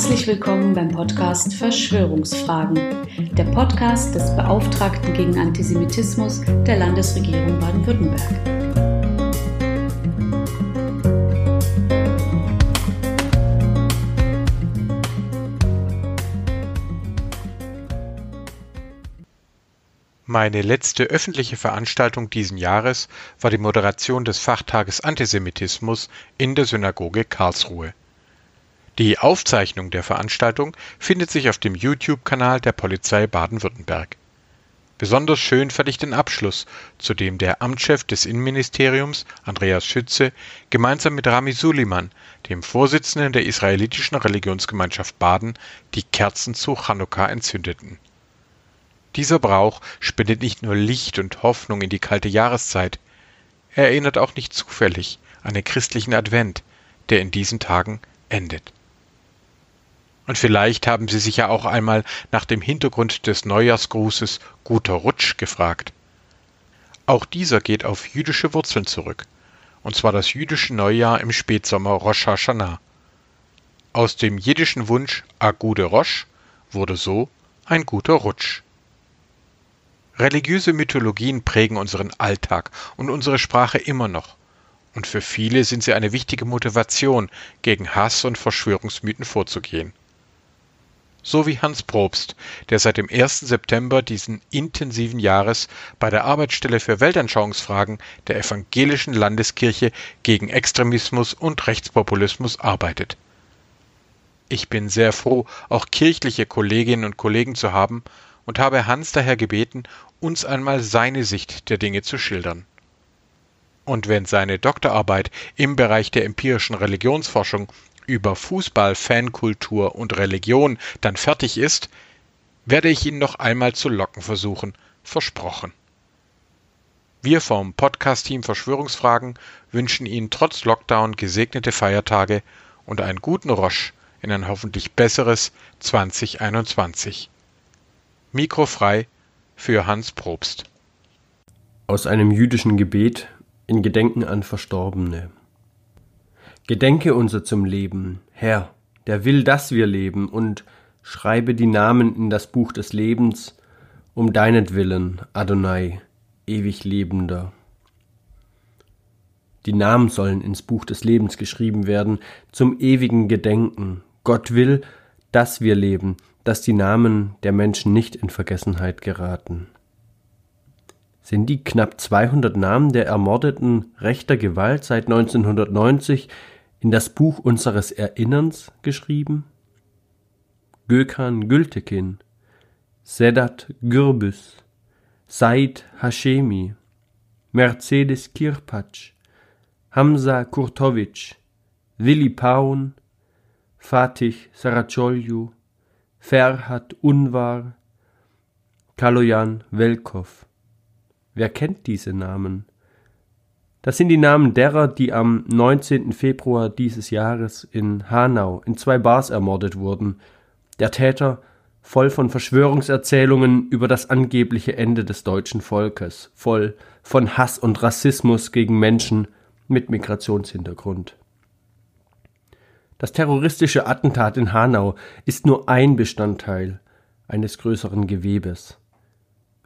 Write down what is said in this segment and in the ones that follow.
Herzlich willkommen beim Podcast Verschwörungsfragen, der Podcast des Beauftragten gegen Antisemitismus der Landesregierung Baden-Württemberg. Meine letzte öffentliche Veranstaltung diesen Jahres war die Moderation des Fachtages Antisemitismus in der Synagoge Karlsruhe. Die Aufzeichnung der Veranstaltung findet sich auf dem YouTube-Kanal der Polizei Baden-Württemberg. Besonders schön fand ich den Abschluss, zu dem der Amtschef des Innenministeriums, Andreas Schütze, gemeinsam mit Rami Suliman, dem Vorsitzenden der israelitischen Religionsgemeinschaft Baden, die Kerzen zu Chanukka entzündeten dieser Brauch spendet nicht nur Licht und Hoffnung in die kalte Jahreszeit, er erinnert auch nicht zufällig an den christlichen Advent, der in diesen Tagen endet. Und vielleicht haben Sie sich ja auch einmal nach dem Hintergrund des Neujahrsgrußes Guter Rutsch gefragt. Auch dieser geht auf jüdische Wurzeln zurück, und zwar das jüdische Neujahr im Spätsommer Rosh Hashanah. Aus dem jiddischen Wunsch A Gude Rosh wurde so ein guter Rutsch. Religiöse Mythologien prägen unseren Alltag und unsere Sprache immer noch. Und für viele sind sie eine wichtige Motivation, gegen Hass und Verschwörungsmythen vorzugehen. So wie Hans Probst, der seit dem 1. September diesen intensiven Jahres bei der Arbeitsstelle für Weltanschauungsfragen der Evangelischen Landeskirche gegen Extremismus und Rechtspopulismus arbeitet. Ich bin sehr froh, auch kirchliche Kolleginnen und Kollegen zu haben und habe Hans daher gebeten, uns einmal seine Sicht der Dinge zu schildern. Und wenn seine Doktorarbeit im Bereich der empirischen Religionsforschung über Fußball, Fankultur und Religion dann fertig ist, werde ich ihn noch einmal zu locken versuchen, versprochen. Wir vom Podcast-Team Verschwörungsfragen wünschen Ihnen trotz Lockdown gesegnete Feiertage und einen guten Rosch in ein hoffentlich besseres 2021. Mikro frei für Hans Probst. Aus einem jüdischen Gebet in Gedenken an Verstorbene. Gedenke unser zum Leben, Herr, der will, dass wir leben, und schreibe die Namen in das Buch des Lebens, um deinetwillen, Adonai, ewig Lebender. Die Namen sollen ins Buch des Lebens geschrieben werden, zum ewigen Gedenken. Gott will, dass wir leben, dass die Namen der Menschen nicht in Vergessenheit geraten. Sind die knapp 200 Namen der Ermordeten rechter Gewalt seit 1990 in das Buch unseres Erinnerns geschrieben? Gökhan Gültekin, Sedat Gürbüz, Said Hashemi, Mercedes Kirpatsch, Hamza Kurtovic, Willi Paun, Fatih Saracoglu, Ferhat Unvar, Kaloyan Welkow. Wer kennt diese Namen? Das sind die Namen derer, die am 19. Februar dieses Jahres in Hanau in zwei Bars ermordet wurden. Der Täter voll von Verschwörungserzählungen über das angebliche Ende des deutschen Volkes, voll von Hass und Rassismus gegen Menschen mit Migrationshintergrund. Das terroristische Attentat in Hanau ist nur ein Bestandteil eines größeren Gewebes.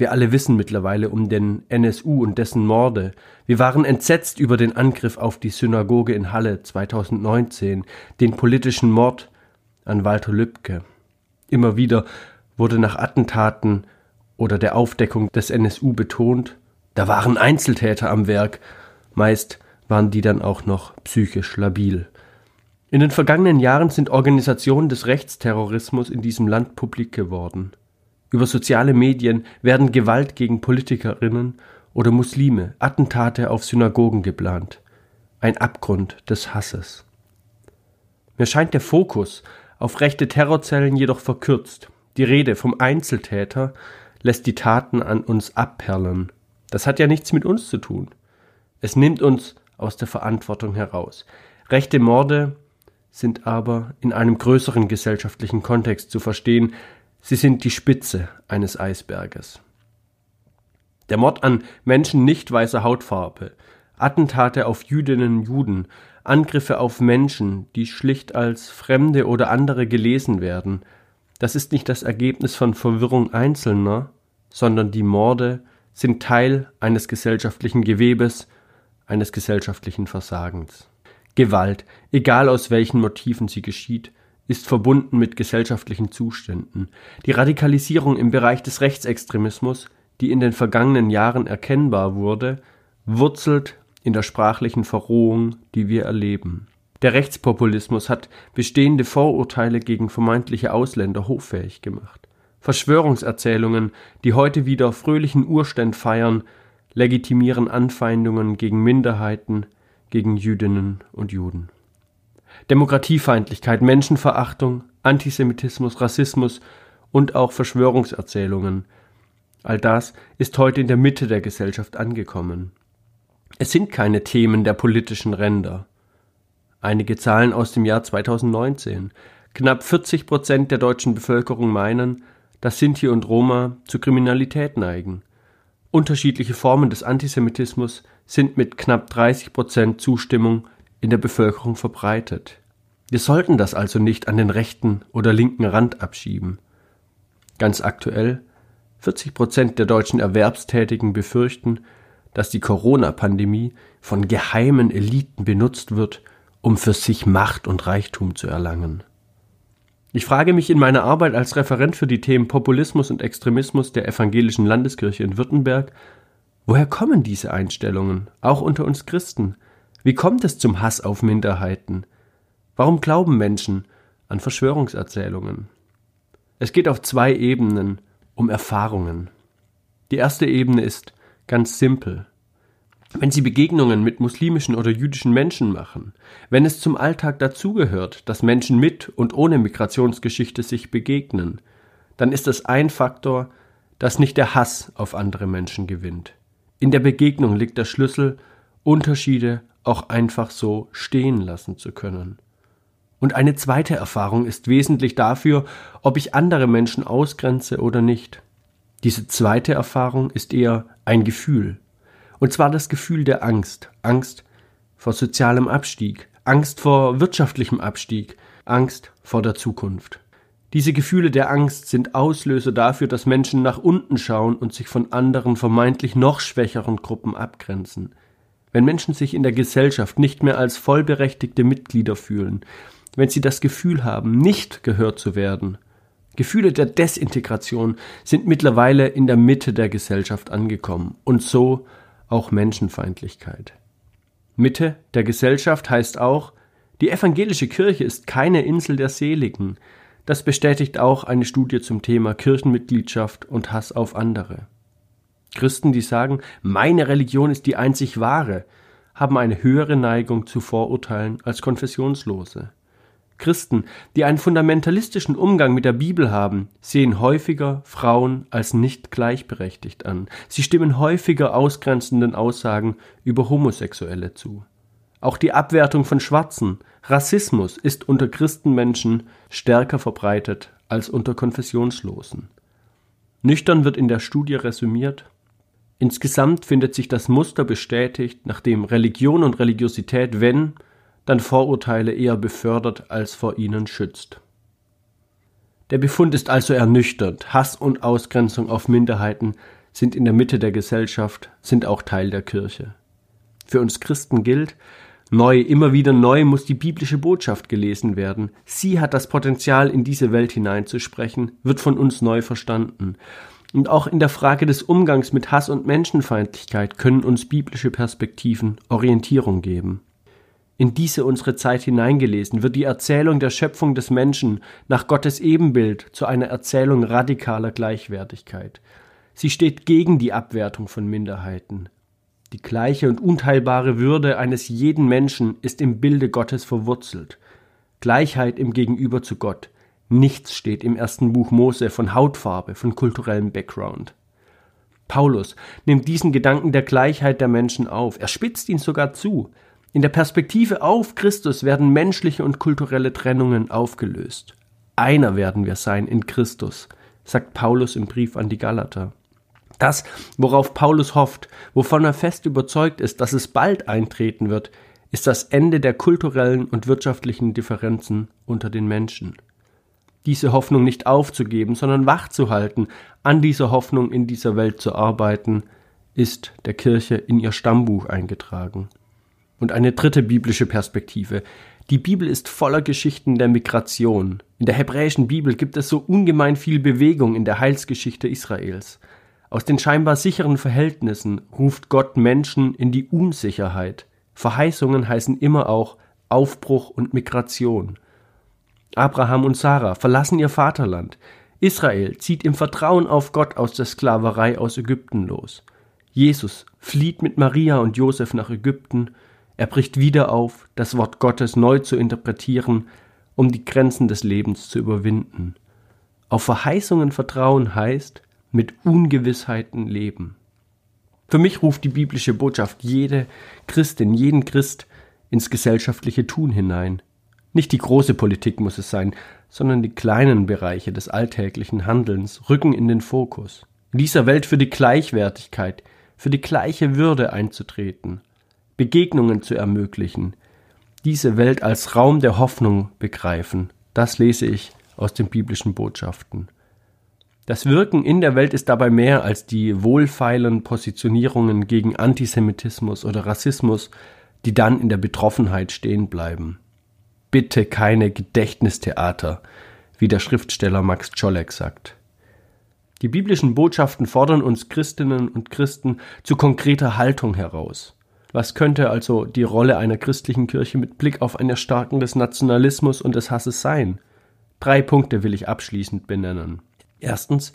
Wir alle wissen mittlerweile um den NSU und dessen Morde. Wir waren entsetzt über den Angriff auf die Synagoge in Halle 2019, den politischen Mord an Walter Lübcke. Immer wieder wurde nach Attentaten oder der Aufdeckung des NSU betont, da waren Einzeltäter am Werk, meist waren die dann auch noch psychisch labil. In den vergangenen Jahren sind Organisationen des Rechtsterrorismus in diesem Land publik geworden. Über soziale Medien werden Gewalt gegen Politikerinnen oder Muslime, Attentate auf Synagogen geplant. Ein Abgrund des Hasses. Mir scheint der Fokus auf rechte Terrorzellen jedoch verkürzt. Die Rede vom Einzeltäter lässt die Taten an uns abperlen. Das hat ja nichts mit uns zu tun. Es nimmt uns aus der Verantwortung heraus. Rechte Morde sind aber in einem größeren gesellschaftlichen Kontext zu verstehen, sie sind die Spitze eines Eisberges. Der Mord an Menschen nicht weißer Hautfarbe, Attentate auf Jüdinnen und Juden, Angriffe auf Menschen, die schlicht als Fremde oder andere gelesen werden, das ist nicht das Ergebnis von Verwirrung Einzelner, sondern die Morde sind Teil eines gesellschaftlichen Gewebes, eines gesellschaftlichen Versagens. Gewalt, egal aus welchen Motiven sie geschieht, ist verbunden mit gesellschaftlichen Zuständen. Die Radikalisierung im Bereich des Rechtsextremismus, die in den vergangenen Jahren erkennbar wurde, wurzelt in der sprachlichen Verrohung, die wir erleben. Der Rechtspopulismus hat bestehende Vorurteile gegen vermeintliche Ausländer hoffähig gemacht. Verschwörungserzählungen, die heute wieder fröhlichen Urständ feiern, legitimieren Anfeindungen gegen Minderheiten, gegen Jüdinnen und Juden. Demokratiefeindlichkeit, Menschenverachtung, Antisemitismus, Rassismus und auch Verschwörungserzählungen. All das ist heute in der Mitte der Gesellschaft angekommen. Es sind keine Themen der politischen Ränder. Einige Zahlen aus dem Jahr 2019. Knapp 40 Prozent der deutschen Bevölkerung meinen, dass Sinti und Roma zu Kriminalität neigen. Unterschiedliche Formen des Antisemitismus sind mit knapp 30 Prozent Zustimmung in der Bevölkerung verbreitet. Wir sollten das also nicht an den rechten oder linken Rand abschieben. Ganz aktuell 40 Prozent der deutschen Erwerbstätigen befürchten, dass die Corona-Pandemie von geheimen Eliten benutzt wird, um für sich Macht und Reichtum zu erlangen. Ich frage mich in meiner Arbeit als Referent für die Themen Populismus und Extremismus der Evangelischen Landeskirche in Württemberg, woher kommen diese Einstellungen, auch unter uns Christen? Wie kommt es zum Hass auf Minderheiten? Warum glauben Menschen an Verschwörungserzählungen? Es geht auf zwei Ebenen um Erfahrungen. Die erste Ebene ist ganz simpel. Wenn Sie Begegnungen mit muslimischen oder jüdischen Menschen machen, wenn es zum Alltag dazugehört, dass Menschen mit und ohne Migrationsgeschichte sich begegnen, dann ist das ein Faktor, dass nicht der Hass auf andere Menschen gewinnt. In der Begegnung liegt der Schlüssel, Unterschiede auch einfach so stehen lassen zu können. Und eine zweite Erfahrung ist wesentlich dafür, ob ich andere Menschen ausgrenze oder nicht. Diese zweite Erfahrung ist eher ein Gefühl, und zwar das Gefühl der Angst. Angst vor sozialem Abstieg, Angst vor wirtschaftlichem Abstieg, Angst vor der Zukunft. Diese Gefühle der Angst sind Auslöser dafür, dass Menschen nach unten schauen und sich von anderen vermeintlich noch schwächeren Gruppen abgrenzen. Wenn Menschen sich in der Gesellschaft nicht mehr als vollberechtigte Mitglieder fühlen, wenn sie das Gefühl haben, nicht gehört zu werden, Gefühle der Desintegration sind mittlerweile in der Mitte der Gesellschaft angekommen und so auch Menschenfeindlichkeit. Mitte der Gesellschaft heißt auch, die evangelische Kirche ist keine Insel der Seligen. Das bestätigt auch eine Studie zum Thema Kirchenmitgliedschaft und Hass auf andere. Christen, die sagen, meine Religion ist die einzig wahre, haben eine höhere Neigung zu Vorurteilen als Konfessionslose. Christen, die einen fundamentalistischen Umgang mit der Bibel haben, sehen häufiger Frauen als nicht gleichberechtigt an. Sie stimmen häufiger ausgrenzenden Aussagen über Homosexuelle zu. Auch die Abwertung von Schwarzen, Rassismus ist unter Christenmenschen stärker verbreitet als unter Konfessionslosen. Nüchtern wird in der Studie resümiert, Insgesamt findet sich das Muster bestätigt, nachdem Religion und Religiosität, wenn dann Vorurteile eher befördert als vor ihnen schützt. Der Befund ist also ernüchternd. Hass und Ausgrenzung auf Minderheiten sind in der Mitte der Gesellschaft, sind auch Teil der Kirche. Für uns Christen gilt, neu, immer wieder neu muss die biblische Botschaft gelesen werden. Sie hat das Potenzial, in diese Welt hineinzusprechen, wird von uns neu verstanden. Und auch in der Frage des Umgangs mit Hass und Menschenfeindlichkeit können uns biblische Perspektiven Orientierung geben in diese unsere Zeit hineingelesen, wird die Erzählung der Schöpfung des Menschen nach Gottes Ebenbild zu einer Erzählung radikaler Gleichwertigkeit. Sie steht gegen die Abwertung von Minderheiten. Die gleiche und unteilbare Würde eines jeden Menschen ist im Bilde Gottes verwurzelt. Gleichheit im Gegenüber zu Gott. Nichts steht im ersten Buch Mose von Hautfarbe, von kulturellem Background. Paulus nimmt diesen Gedanken der Gleichheit der Menschen auf. Er spitzt ihn sogar zu. In der Perspektive auf Christus werden menschliche und kulturelle Trennungen aufgelöst. Einer werden wir sein in Christus, sagt Paulus im Brief an die Galater. Das, worauf Paulus hofft, wovon er fest überzeugt ist, dass es bald eintreten wird, ist das Ende der kulturellen und wirtschaftlichen Differenzen unter den Menschen. Diese Hoffnung nicht aufzugeben, sondern wachzuhalten, an dieser Hoffnung in dieser Welt zu arbeiten, ist der Kirche in ihr Stammbuch eingetragen. Und eine dritte biblische Perspektive. Die Bibel ist voller Geschichten der Migration. In der hebräischen Bibel gibt es so ungemein viel Bewegung in der Heilsgeschichte Israels. Aus den scheinbar sicheren Verhältnissen ruft Gott Menschen in die Unsicherheit. Verheißungen heißen immer auch Aufbruch und Migration. Abraham und Sarah verlassen ihr Vaterland. Israel zieht im Vertrauen auf Gott aus der Sklaverei aus Ägypten los. Jesus flieht mit Maria und Josef nach Ägypten. Er bricht wieder auf, das Wort Gottes neu zu interpretieren, um die Grenzen des Lebens zu überwinden. Auf Verheißungen vertrauen heißt, mit Ungewissheiten leben. Für mich ruft die biblische Botschaft jede Christin, jeden Christ ins gesellschaftliche Tun hinein. Nicht die große Politik muss es sein, sondern die kleinen Bereiche des alltäglichen Handelns rücken in den Fokus. In dieser Welt für die Gleichwertigkeit, für die gleiche Würde einzutreten, Begegnungen zu ermöglichen, diese Welt als Raum der Hoffnung begreifen, das lese ich aus den biblischen Botschaften. Das Wirken in der Welt ist dabei mehr als die wohlfeilen Positionierungen gegen Antisemitismus oder Rassismus, die dann in der Betroffenheit stehen bleiben. Bitte keine Gedächtnistheater, wie der Schriftsteller Max Czolek sagt. Die biblischen Botschaften fordern uns Christinnen und Christen zu konkreter Haltung heraus. Was könnte also die Rolle einer christlichen Kirche mit Blick auf ein Erstarken des Nationalismus und des Hasses sein? Drei Punkte will ich abschließend benennen. Erstens,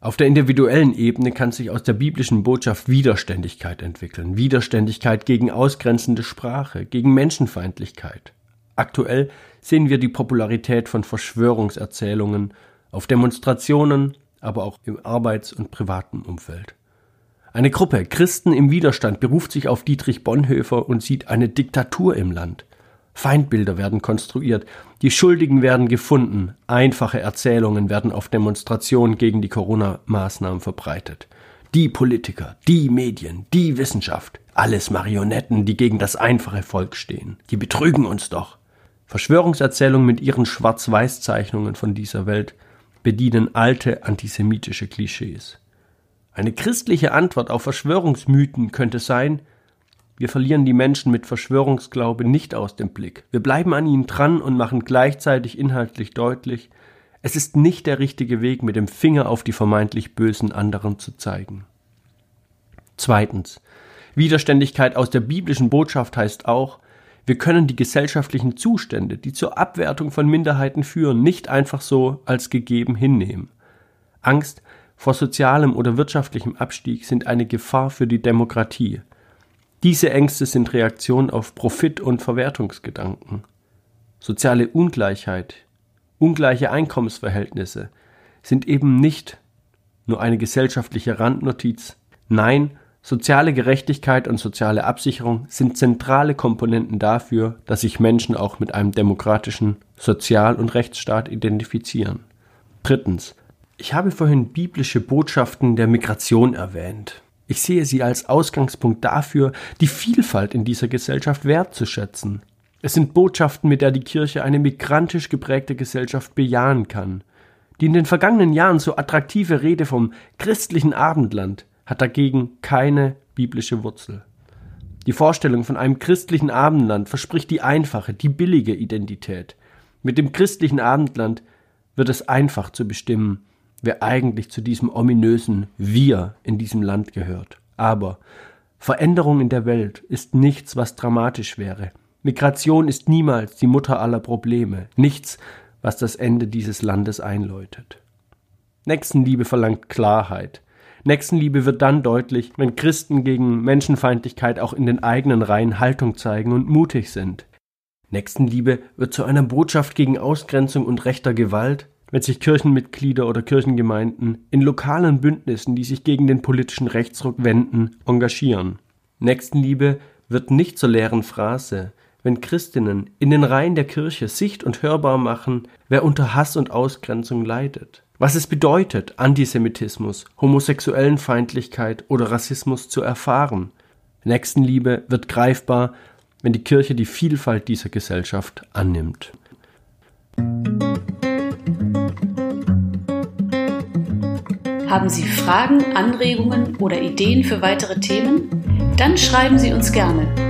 auf der individuellen Ebene kann sich aus der biblischen Botschaft Widerständigkeit entwickeln. Widerständigkeit gegen ausgrenzende Sprache, gegen Menschenfeindlichkeit. Aktuell sehen wir die Popularität von Verschwörungserzählungen auf Demonstrationen, aber auch im Arbeits- und privaten Umfeld. Eine Gruppe Christen im Widerstand beruft sich auf Dietrich Bonhoeffer und sieht eine Diktatur im Land. Feindbilder werden konstruiert, die Schuldigen werden gefunden, einfache Erzählungen werden auf Demonstrationen gegen die Corona-Maßnahmen verbreitet. Die Politiker, die Medien, die Wissenschaft, alles Marionetten, die gegen das einfache Volk stehen. Die betrügen uns doch. Verschwörungserzählungen mit ihren Schwarz-Weiß-Zeichnungen von dieser Welt bedienen alte antisemitische Klischees. Eine christliche Antwort auf Verschwörungsmythen könnte sein, wir verlieren die Menschen mit Verschwörungsglaube nicht aus dem Blick. Wir bleiben an ihnen dran und machen gleichzeitig inhaltlich deutlich, es ist nicht der richtige Weg, mit dem Finger auf die vermeintlich bösen anderen zu zeigen. Zweitens. Widerständigkeit aus der biblischen Botschaft heißt auch, wir können die gesellschaftlichen Zustände, die zur Abwertung von Minderheiten führen, nicht einfach so als gegeben hinnehmen. Angst vor sozialem oder wirtschaftlichem Abstieg sind eine Gefahr für die Demokratie. Diese Ängste sind Reaktion auf Profit- und Verwertungsgedanken. Soziale Ungleichheit, ungleiche Einkommensverhältnisse sind eben nicht nur eine gesellschaftliche Randnotiz. Nein, soziale Gerechtigkeit und soziale Absicherung sind zentrale Komponenten dafür, dass sich Menschen auch mit einem demokratischen Sozial- und Rechtsstaat identifizieren. Drittens. Ich habe vorhin biblische Botschaften der Migration erwähnt. Ich sehe sie als Ausgangspunkt dafür, die Vielfalt in dieser Gesellschaft wertzuschätzen. Es sind Botschaften, mit der die Kirche eine migrantisch geprägte Gesellschaft bejahen kann. Die in den vergangenen Jahren so attraktive Rede vom christlichen Abendland hat dagegen keine biblische Wurzel. Die Vorstellung von einem christlichen Abendland verspricht die einfache, die billige Identität. Mit dem christlichen Abendland wird es einfach zu bestimmen, wer eigentlich zu diesem ominösen Wir in diesem Land gehört. Aber Veränderung in der Welt ist nichts, was dramatisch wäre. Migration ist niemals die Mutter aller Probleme, nichts, was das Ende dieses Landes einläutet. Nächstenliebe verlangt Klarheit. Nächstenliebe wird dann deutlich, wenn Christen gegen Menschenfeindlichkeit auch in den eigenen Reihen Haltung zeigen und mutig sind. Nächstenliebe wird zu einer Botschaft gegen Ausgrenzung und rechter Gewalt, wenn sich Kirchenmitglieder oder Kirchengemeinden in lokalen Bündnissen, die sich gegen den politischen Rechtsruck wenden, engagieren. Nächstenliebe wird nicht zur leeren Phrase, wenn Christinnen in den Reihen der Kirche sicht- und hörbar machen, wer unter Hass und Ausgrenzung leidet. Was es bedeutet, Antisemitismus, Homosexuellenfeindlichkeit oder Rassismus zu erfahren. Nächstenliebe wird greifbar, wenn die Kirche die Vielfalt dieser Gesellschaft annimmt. Haben Sie Fragen, Anregungen oder Ideen für weitere Themen? Dann schreiben Sie uns gerne